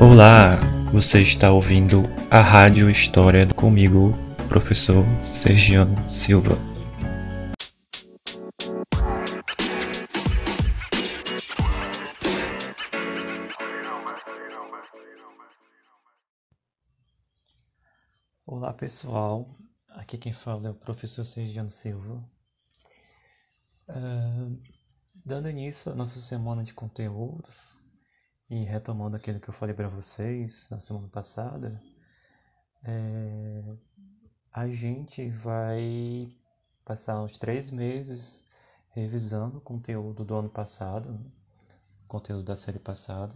Olá, você está ouvindo a Rádio História comigo, professor Sergiano Silva. Pessoal, aqui quem fala é o professor Sergiano Silva. Uh, dando início à nossa semana de conteúdos, e retomando aquilo que eu falei para vocês na semana passada, é, a gente vai passar uns três meses revisando o conteúdo do ano passado, conteúdo da série passada,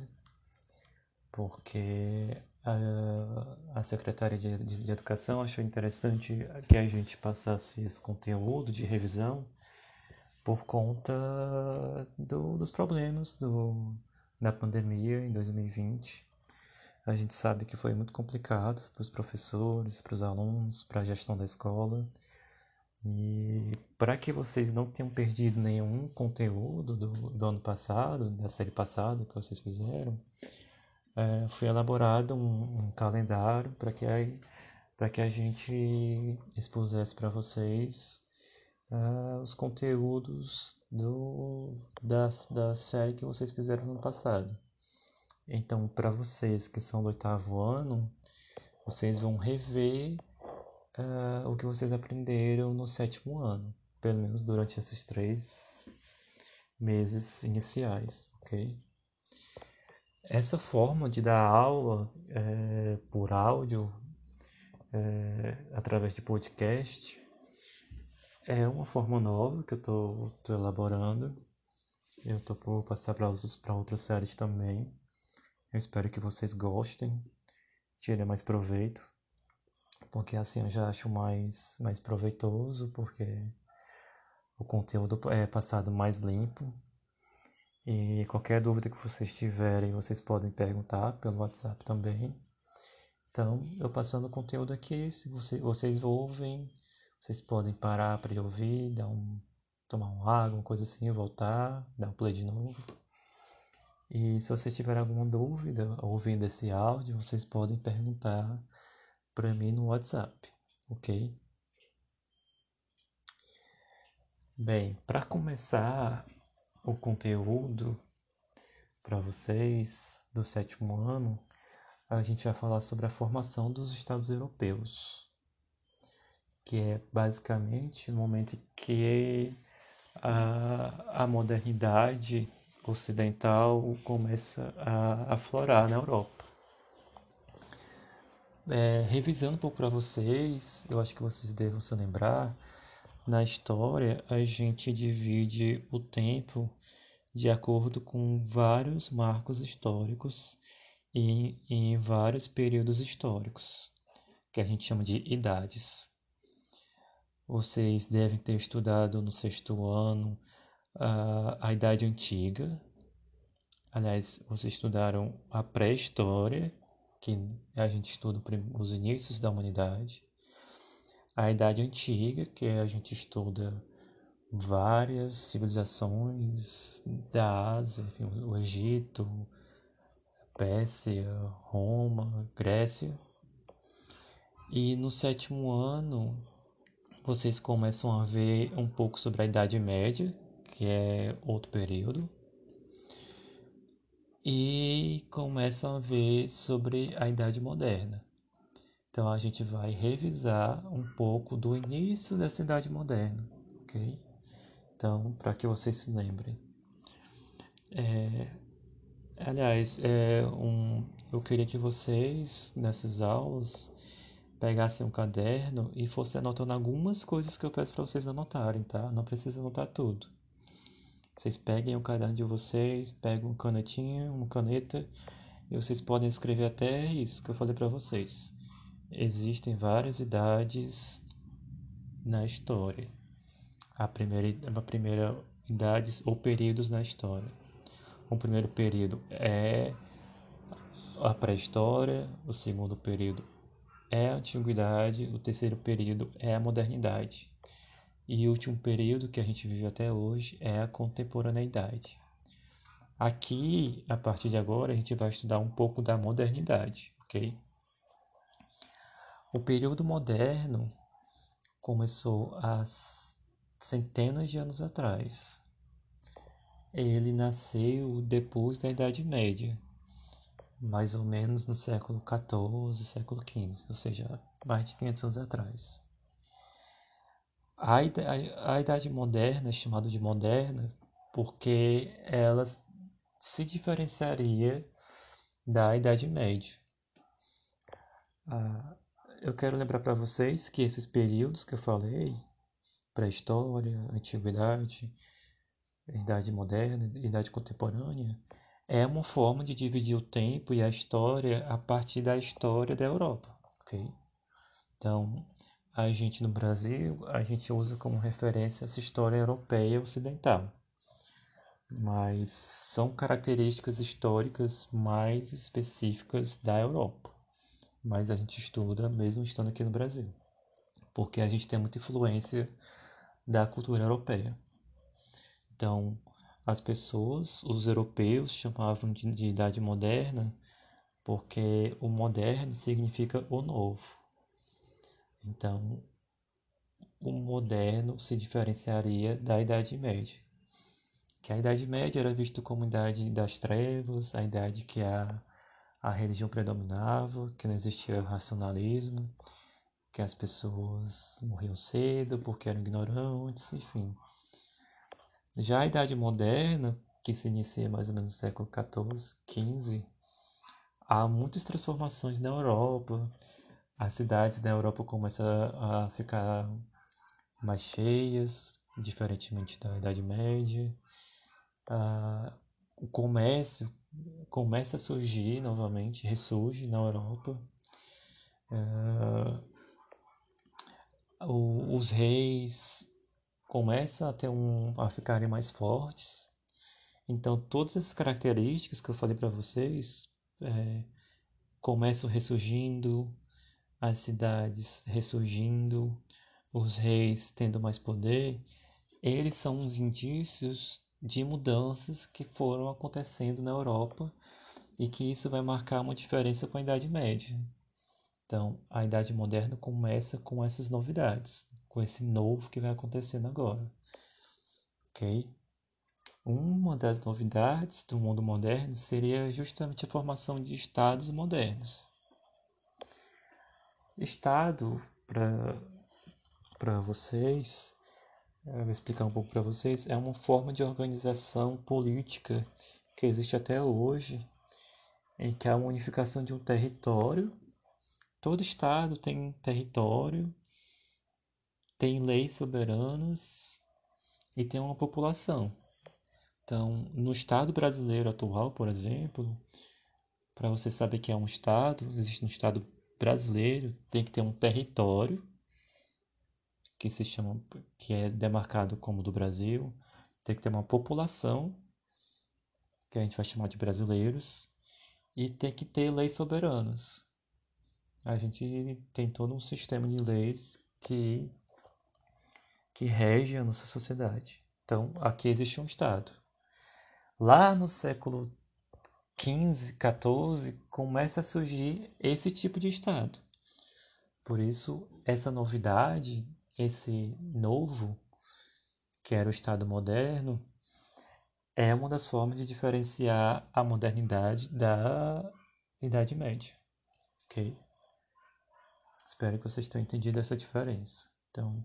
porque a, a Secretaria de, de, de Educação achou interessante que a gente passasse esse conteúdo de revisão por conta do, dos problemas do, da pandemia em 2020. A gente sabe que foi muito complicado para os professores, para os alunos, para a gestão da escola. E para que vocês não tenham perdido nenhum conteúdo do, do ano passado, da série passada que vocês fizeram, é, foi elaborado um, um calendário para que, a, que a gente expusesse para vocês uh, os conteúdos do, da, da série que vocês fizeram no passado. Então, para vocês que são do oitavo ano, vocês vão rever uh, o que vocês aprenderam no sétimo ano, pelo menos durante esses três meses iniciais, ok? Essa forma de dar aula é, por áudio, é, através de podcast, é uma forma nova que eu estou elaborando. Eu estou por passar para outras séries também. Eu espero que vocês gostem, tirem mais proveito, porque assim eu já acho mais, mais proveitoso, porque o conteúdo é passado mais limpo. E qualquer dúvida que vocês tiverem, vocês podem perguntar pelo WhatsApp também. Então, eu passando o conteúdo aqui, se você, vocês ouvem, vocês podem parar para ouvir, dar um, tomar um água, uma coisa assim, voltar, dar um play de novo. E se vocês tiverem alguma dúvida ouvindo esse áudio, vocês podem perguntar para mim no WhatsApp, ok? Bem, para começar o conteúdo para vocês do sétimo ano, a gente vai falar sobre a formação dos Estados europeus que é basicamente no momento que a, a modernidade ocidental começa a aflorar na Europa. É, revisando um pouco para vocês, eu acho que vocês devem se lembrar, na história a gente divide o tempo de acordo com vários marcos históricos e em vários períodos históricos, que a gente chama de idades. Vocês devem ter estudado no sexto ano a, a Idade Antiga. Aliás, vocês estudaram a pré-história, que a gente estuda os inícios da humanidade. A Idade Antiga, que a gente estuda várias civilizações da Ásia, enfim, o Egito, Pérsia, Roma, Grécia. E no sétimo ano vocês começam a ver um pouco sobre a Idade Média, que é outro período, e começam a ver sobre a Idade Moderna. Então a gente vai revisar um pouco do início dessa Idade Moderna, ok? Então, para que vocês se lembrem. É, aliás, é um, eu queria que vocês, nessas aulas, pegassem um caderno e fossem anotando algumas coisas que eu peço para vocês anotarem, tá? Não precisa anotar tudo. Vocês peguem o caderno de vocês, pegam uma canetinha, uma caneta e vocês podem escrever até isso que eu falei para vocês. Existem várias idades na história. A primeira, a primeira idades ou períodos na história. O primeiro período é a pré-história, o segundo período é a antiguidade, o terceiro período é a modernidade. E o último período que a gente vive até hoje é a contemporaneidade. Aqui, a partir de agora, a gente vai estudar um pouco da modernidade, ok? O período moderno começou há centenas de anos atrás. Ele nasceu depois da Idade Média, mais ou menos no século XIV, século XV, ou seja, mais de 500 anos atrás. A, a Idade Moderna é chamada de moderna porque ela se diferenciaria da Idade Média. Ah, eu quero lembrar para vocês que esses períodos que eu falei, pré-história, antiguidade, idade moderna, idade contemporânea, é uma forma de dividir o tempo e a história a partir da história da Europa, ok? Então, a gente no Brasil, a gente usa como referência essa história europeia ocidental mas são características históricas mais específicas da Europa. Mas a gente estuda mesmo estando aqui no Brasil, porque a gente tem muita influência da cultura europeia. Então, as pessoas, os europeus, chamavam de, de Idade Moderna porque o moderno significa o novo. Então, o moderno se diferenciaria da Idade Média que a Idade Média era vista como a idade das trevas, a idade que a, a religião predominava, que não existia racionalismo, que as pessoas morriam cedo porque eram ignorantes, enfim. Já a Idade Moderna, que se inicia mais ou menos no século XIV, XV, há muitas transformações na Europa. As cidades da Europa começam a ficar mais cheias, diferentemente da Idade Média ah, o comércio começa a surgir novamente, ressurge na Europa. Ah, o, os reis começam a, ter um, a ficarem mais fortes. Então, todas essas características que eu falei para vocês é, começam ressurgindo, as cidades ressurgindo, os reis tendo mais poder, eles são os indícios de mudanças que foram acontecendo na Europa e que isso vai marcar uma diferença com a Idade Média. Então, a Idade Moderna começa com essas novidades, com esse novo que vai acontecendo agora. Ok? Uma das novidades do mundo moderno seria justamente a formação de estados modernos. Estado, para vocês, eu vou explicar um pouco para vocês, é uma forma de organização política que existe até hoje, em que há uma unificação de um território. Todo estado tem território, tem leis soberanas e tem uma população. Então, no estado brasileiro atual, por exemplo, para você saber que é um estado, existe um estado brasileiro, tem que ter um território que se chama, que é demarcado como do Brasil, tem que ter uma população, que a gente vai chamar de brasileiros, e tem que ter leis soberanas. A gente tem todo um sistema de leis que, que rege a nossa sociedade. Então, aqui existe um Estado. Lá no século XV, XIV, começa a surgir esse tipo de Estado. Por isso, essa novidade esse novo, que era o Estado moderno, é uma das formas de diferenciar a modernidade da Idade Média. Ok? Espero que vocês tenham entendido essa diferença. Então,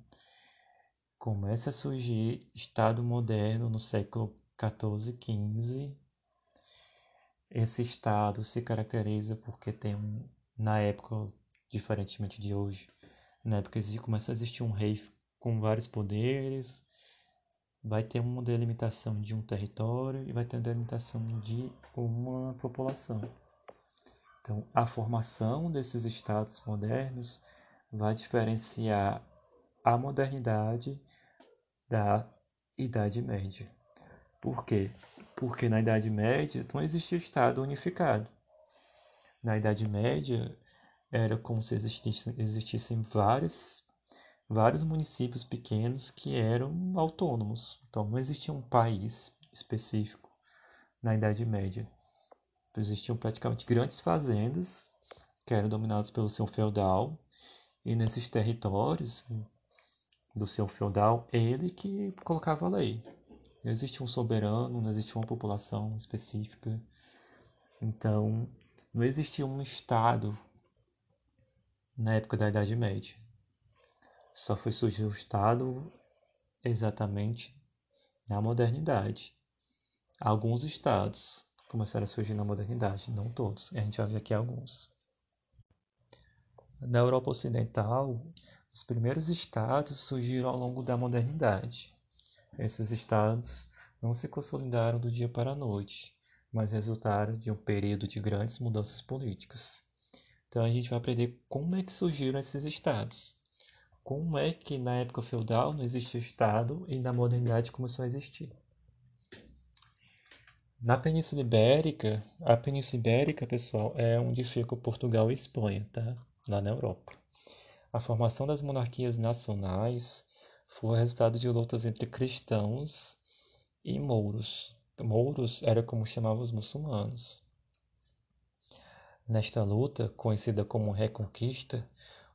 começa a surgir Estado moderno no século XIV, XV. Esse Estado se caracteriza porque tem na época, diferentemente de hoje, na época começa a existir um rei com vários poderes, vai ter uma delimitação de um território e vai ter uma delimitação de uma população. Então, a formação desses estados modernos vai diferenciar a modernidade da Idade Média. Por quê? Porque na Idade Média não existia Estado unificado. Na Idade Média, era como se existissem, existissem vários, vários municípios pequenos que eram autônomos. Então não existia um país específico na Idade Média. Existiam praticamente grandes fazendas que eram dominadas pelo seu feudal e nesses territórios do seu feudal, ele que colocava a lei. Não existia um soberano, não existia uma população específica. Então, não existia um Estado na época da Idade Média. Só foi surgir o Estado exatamente na modernidade. Alguns estados começaram a surgir na modernidade, não todos. A gente vai ver aqui alguns. Na Europa Ocidental, os primeiros estados surgiram ao longo da modernidade. Esses estados não se consolidaram do dia para a noite, mas resultaram de um período de grandes mudanças políticas. Então a gente vai aprender como é que surgiram esses estados. Como é que na época feudal não existia estado e na modernidade começou a existir. Na Península Ibérica, a Península Ibérica, pessoal, é onde fica Portugal e Espanha, tá? Lá na Europa. A formação das monarquias nacionais foi resultado de lutas entre cristãos e mouros. Mouros era como chamavam os muçulmanos. Nesta luta, conhecida como Reconquista,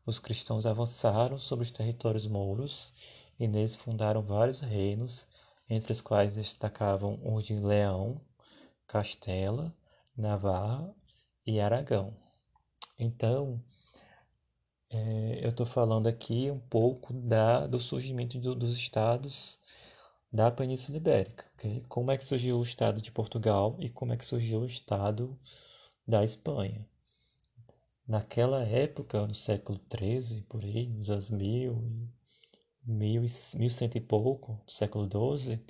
os cristãos avançaram sobre os territórios mouros e neles fundaram vários reinos, entre os quais destacavam os de Leão, Castela, Navarra e Aragão. Então, é, eu estou falando aqui um pouco da, do surgimento do, dos estados da Península Ibérica. Okay? Como é que surgiu o estado de Portugal e como é que surgiu o estado da Espanha. Naquela época, no século XIII, por aí, nos anos mil, cento e pouco, do século XII,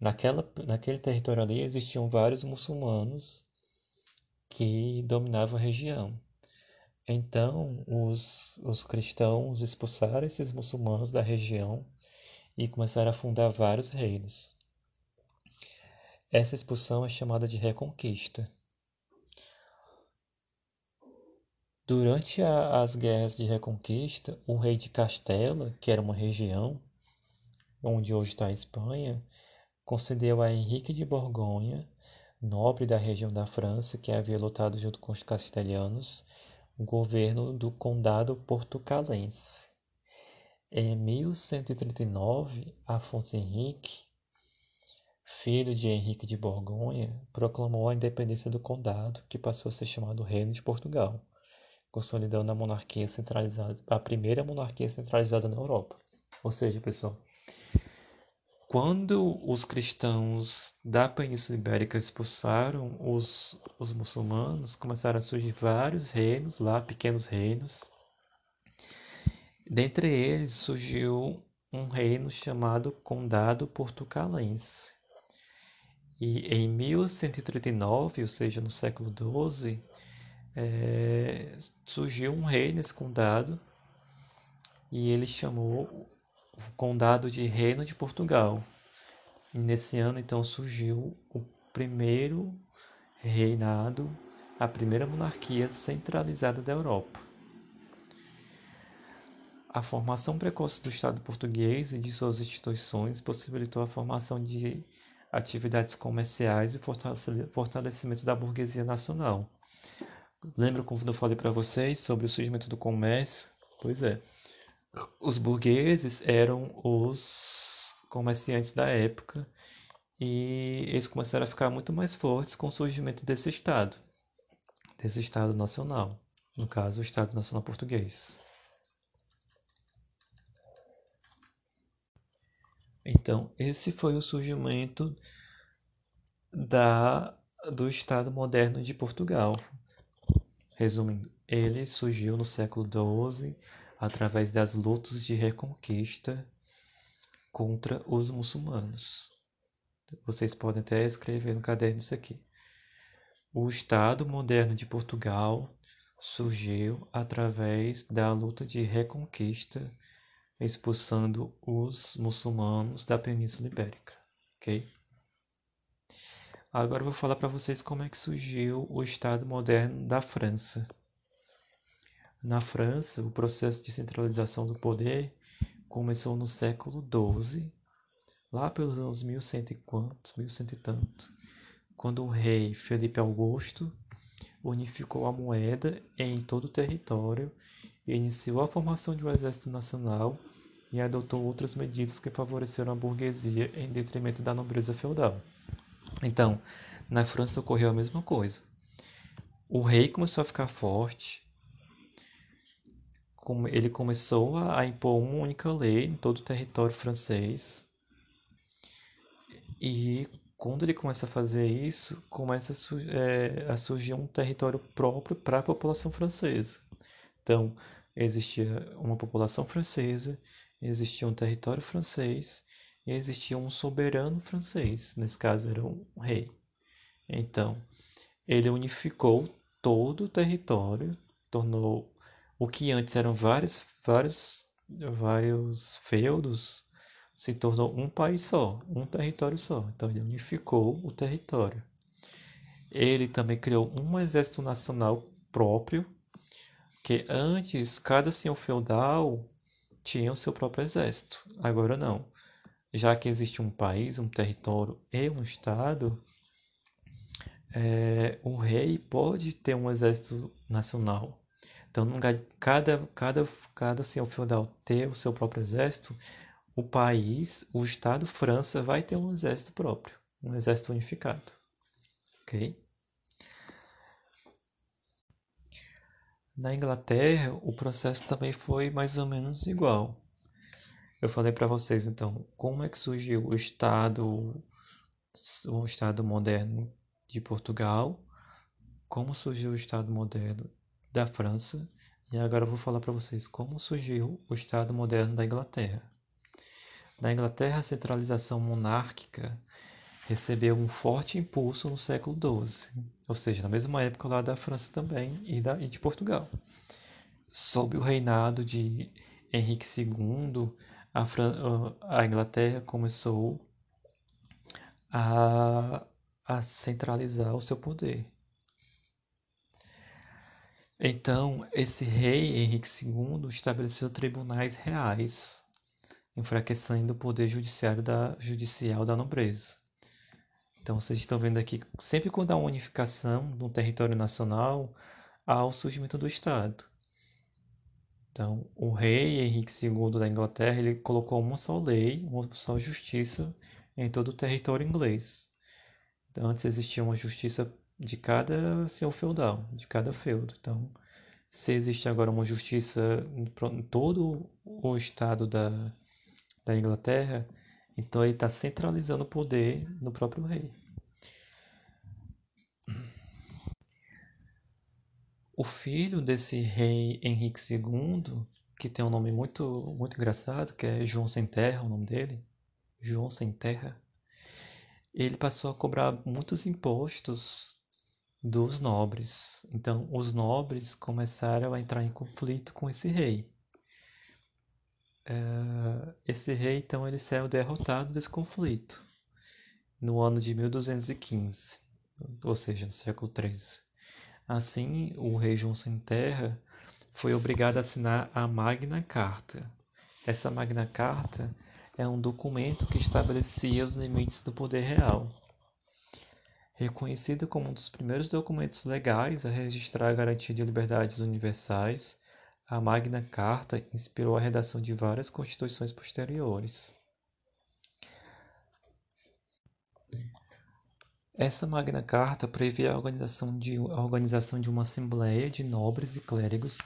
naquela, naquele território ali existiam vários muçulmanos que dominavam a região. Então, os, os cristãos expulsaram esses muçulmanos da região e começaram a fundar vários reinos. Essa expulsão é chamada de Reconquista. Durante a, as guerras de Reconquista, o rei de Castela, que era uma região onde hoje está a Espanha, concedeu a Henrique de Borgonha, nobre da região da França que havia lutado junto com os castelhanos, o governo do condado portucalense. Em 1139, Afonso Henrique, filho de Henrique de Borgonha, proclamou a independência do condado, que passou a ser chamado Reino de Portugal, consolidando a monarquia centralizada, a primeira monarquia centralizada na Europa. Ou seja, pessoal, quando os cristãos da Península Ibérica expulsaram os, os muçulmanos, começaram a surgir vários reinos lá, pequenos reinos, Dentre eles surgiu um reino chamado Condado Portucalense. E em 1139, ou seja, no século XII, é, surgiu um rei nesse condado e ele chamou o condado de Reino de Portugal. E nesse ano, então, surgiu o primeiro reinado, a primeira monarquia centralizada da Europa. A formação precoce do Estado português e de suas instituições possibilitou a formação de atividades comerciais e fortalecimento da burguesia nacional. Lembra quando eu falei para vocês sobre o surgimento do comércio? Pois é. Os burgueses eram os comerciantes da época e eles começaram a ficar muito mais fortes com o surgimento desse Estado, desse Estado nacional, no caso, o Estado Nacional Português. Então, esse foi o surgimento da, do Estado moderno de Portugal. Resumindo, ele surgiu no século XII através das lutas de reconquista contra os muçulmanos. Vocês podem até escrever no caderno isso aqui. O Estado moderno de Portugal surgiu através da luta de reconquista expulsando os muçulmanos da Península Ibérica, ok? Agora vou falar para vocês como é que surgiu o Estado moderno da França. Na França, o processo de centralização do poder começou no século XII, lá pelos anos 1100 e quantos, 1100 e tanto, quando o rei Felipe Augusto unificou a moeda em todo o território iniciou a formação de um exército nacional e adotou outras medidas que favoreceram a burguesia em detrimento da nobreza feudal. Então, na França ocorreu a mesma coisa. O rei começou a ficar forte, ele começou a impor uma única lei em todo o território francês. E quando ele começa a fazer isso, começa a, é, surgir um território próprio para a população francesa. Então, existia uma população francesa, existia um território francês e existia um soberano francês, nesse caso era um rei. Então, ele unificou todo o território, tornou o que antes eram vários, vários, vários feudos se tornou um país só, um território só. Então ele unificou o território. Ele também criou um exército nacional próprio, que antes cada senhor feudal tinha o seu próprio exército. Agora não. Já que existe um país, um território e um estado, é, o rei pode ter um exército nacional. Então, cada, cada, cada senhor feudal ter o seu próprio exército, o país, o Estado França, vai ter um exército próprio, um exército unificado. Ok? Na Inglaterra, o processo também foi mais ou menos igual. Eu falei para vocês, então, como é que surgiu o Estado, o Estado moderno de Portugal, como surgiu o Estado moderno da França e agora eu vou falar para vocês como surgiu o Estado moderno da Inglaterra. Na Inglaterra, a centralização monárquica recebeu um forte impulso no século XII, ou seja, na mesma época lá da França também e, da, e de Portugal. Sob o reinado de Henrique II, a, a Inglaterra começou a, a centralizar o seu poder. Então, esse rei Henrique II estabeleceu tribunais reais, enfraquecendo o poder judiciário da, judicial da nobreza. Então, vocês estão vendo aqui, sempre quando há unificação um território nacional, há o surgimento do Estado. Então, o rei Henrique II da Inglaterra, ele colocou uma só lei, uma só justiça em todo o território inglês. Então, antes existia uma justiça de cada senhor feudal, de cada feudo. Então, se existe agora uma justiça em todo o estado da, da Inglaterra, então ele está centralizando o poder no próprio rei. O filho desse rei Henrique II, que tem um nome muito, muito engraçado, que é João Sem Terra, o nome dele, João Sem Terra, ele passou a cobrar muitos impostos dos nobres. Então, os nobres começaram a entrar em conflito com esse rei. É, esse rei, então, ele saiu derrotado desse conflito no ano de 1215, ou seja, no século XIII. Assim, o rei João Sem Terra foi obrigado a assinar a Magna Carta. Essa Magna Carta é um documento que estabelecia os limites do poder real Reconhecida como um dos primeiros documentos legais a registrar a garantia de liberdades universais, a Magna Carta inspirou a redação de várias constituições posteriores. Essa Magna Carta previa a organização de, a organização de uma assembleia de nobres e clérigos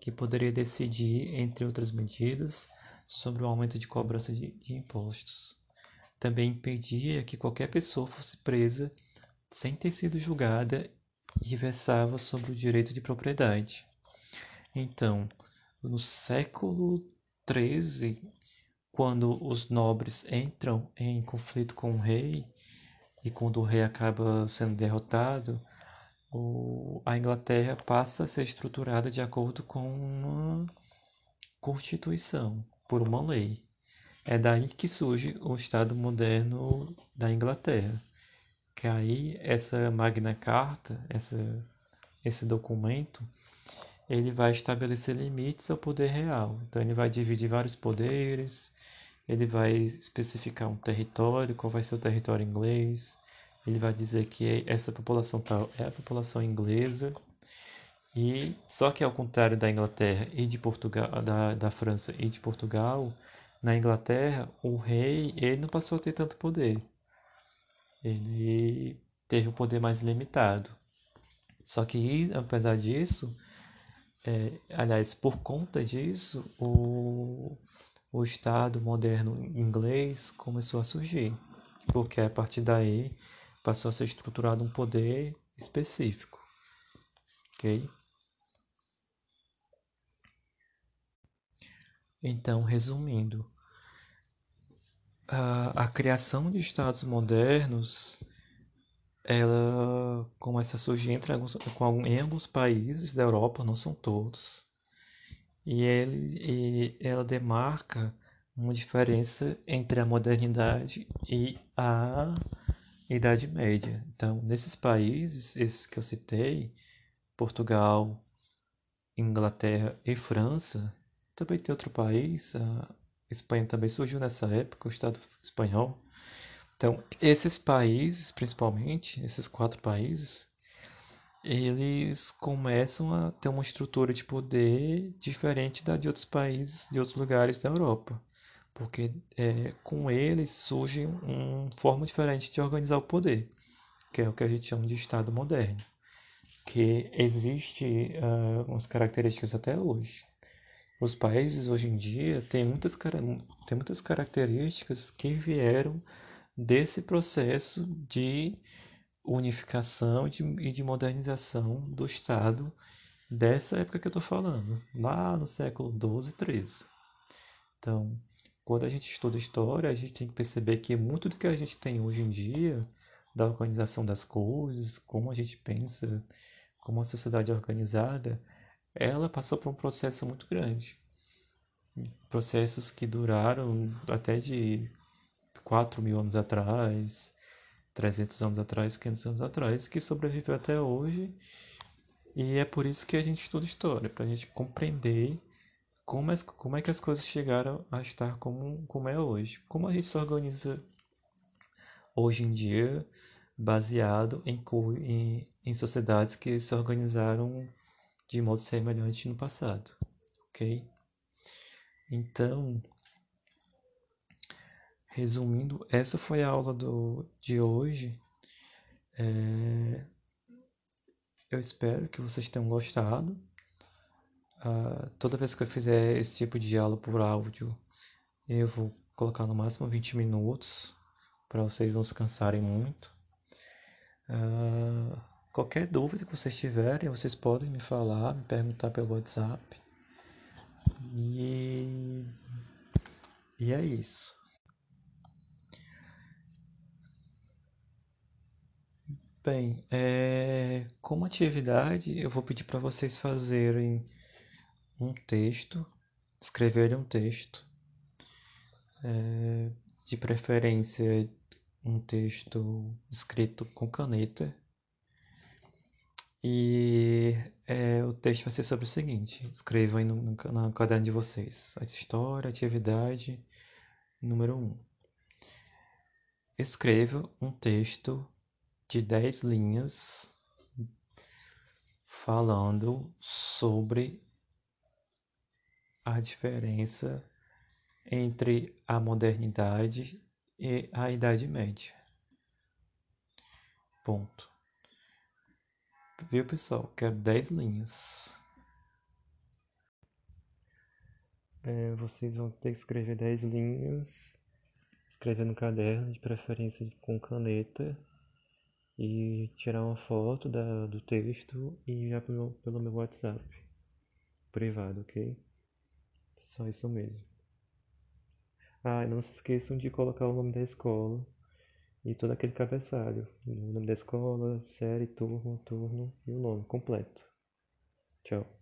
que poderia decidir, entre outras medidas, sobre o aumento de cobrança de, de impostos. Também impedia que qualquer pessoa fosse presa sem ter sido julgada e versava sobre o direito de propriedade. Então, no século XIII, quando os nobres entram em conflito com o rei e quando o rei acaba sendo derrotado, a Inglaterra passa a ser estruturada de acordo com uma constituição, por uma lei. É daí que surge o Estado moderno da Inglaterra que aí essa Magna Carta, essa, esse documento, ele vai estabelecer limites ao poder real. Então ele vai dividir vários poderes, ele vai especificar um território, qual vai ser o território inglês, ele vai dizer que essa população tal é a população inglesa, e só que ao contrário da Inglaterra e de Portugal, da, da França e de Portugal, na Inglaterra o rei ele não passou a ter tanto poder. Ele teve um poder mais limitado. Só que apesar disso, é, aliás, por conta disso, o, o Estado moderno inglês começou a surgir, porque a partir daí passou a ser estruturado um poder específico, ok? Então, resumindo, a, a criação de estados modernos ela começa a surgir entre alguns, em alguns países da Europa, não são todos, e, ele, e ela demarca uma diferença entre a modernidade e a Idade Média. Então, nesses países, esses que eu citei, Portugal, Inglaterra e França, também tem outro país, a Espanha também surgiu nessa época, o Estado espanhol. Então, esses países, principalmente, esses quatro países, eles começam a ter uma estrutura de poder diferente da de outros países, de outros lugares da Europa. Porque é, com eles surge uma forma diferente de organizar o poder, que é o que a gente chama de Estado moderno, que existe uh, umas características até hoje. Os países hoje em dia têm muitas, têm muitas características que vieram desse processo de unificação e de, e de modernização do Estado dessa época que eu estou falando, lá no século XII e XIII. Então, quando a gente estuda história, a gente tem que perceber que muito do que a gente tem hoje em dia, da organização das coisas, como a gente pensa, como a sociedade é organizada, ela passou por um processo muito grande. Processos que duraram até de 4 mil anos atrás, 300 anos atrás, 500 anos atrás, que sobreviveu até hoje. E é por isso que a gente estuda história, para a gente compreender como é, como é que as coisas chegaram a estar como, como é hoje. Como a gente se organiza hoje em dia, baseado em, em, em sociedades que se organizaram de modo semelhante no passado, ok? Então, resumindo, essa foi a aula do, de hoje. É, eu espero que vocês tenham gostado. Uh, toda vez que eu fizer esse tipo de aula por áudio, eu vou colocar no máximo 20 minutos para vocês não se cansarem muito. Uh, Qualquer dúvida que vocês tiverem, vocês podem me falar, me perguntar pelo WhatsApp. E, e é isso. Bem, é... como atividade, eu vou pedir para vocês fazerem um texto, escreverem um texto, é... de preferência um texto escrito com caneta e é, o texto vai ser sobre o seguinte: escrevam aí no, no, no caderno de vocês a história, atividade número 1. Um. Escreva um texto de 10 linhas falando sobre a diferença entre a modernidade e a Idade Média. Ponto. Viu, pessoal? Quero 10 linhas. É, vocês vão ter que escrever 10 linhas. Escrever no caderno, de preferência com caneta. E tirar uma foto da, do texto e enviar pelo, pelo meu WhatsApp. Privado, ok? Só isso mesmo. Ah, e não se esqueçam de colocar o nome da escola e todo aquele cabeçalho. O nome da escola, série, turma, turno e o nome completo. Tchau.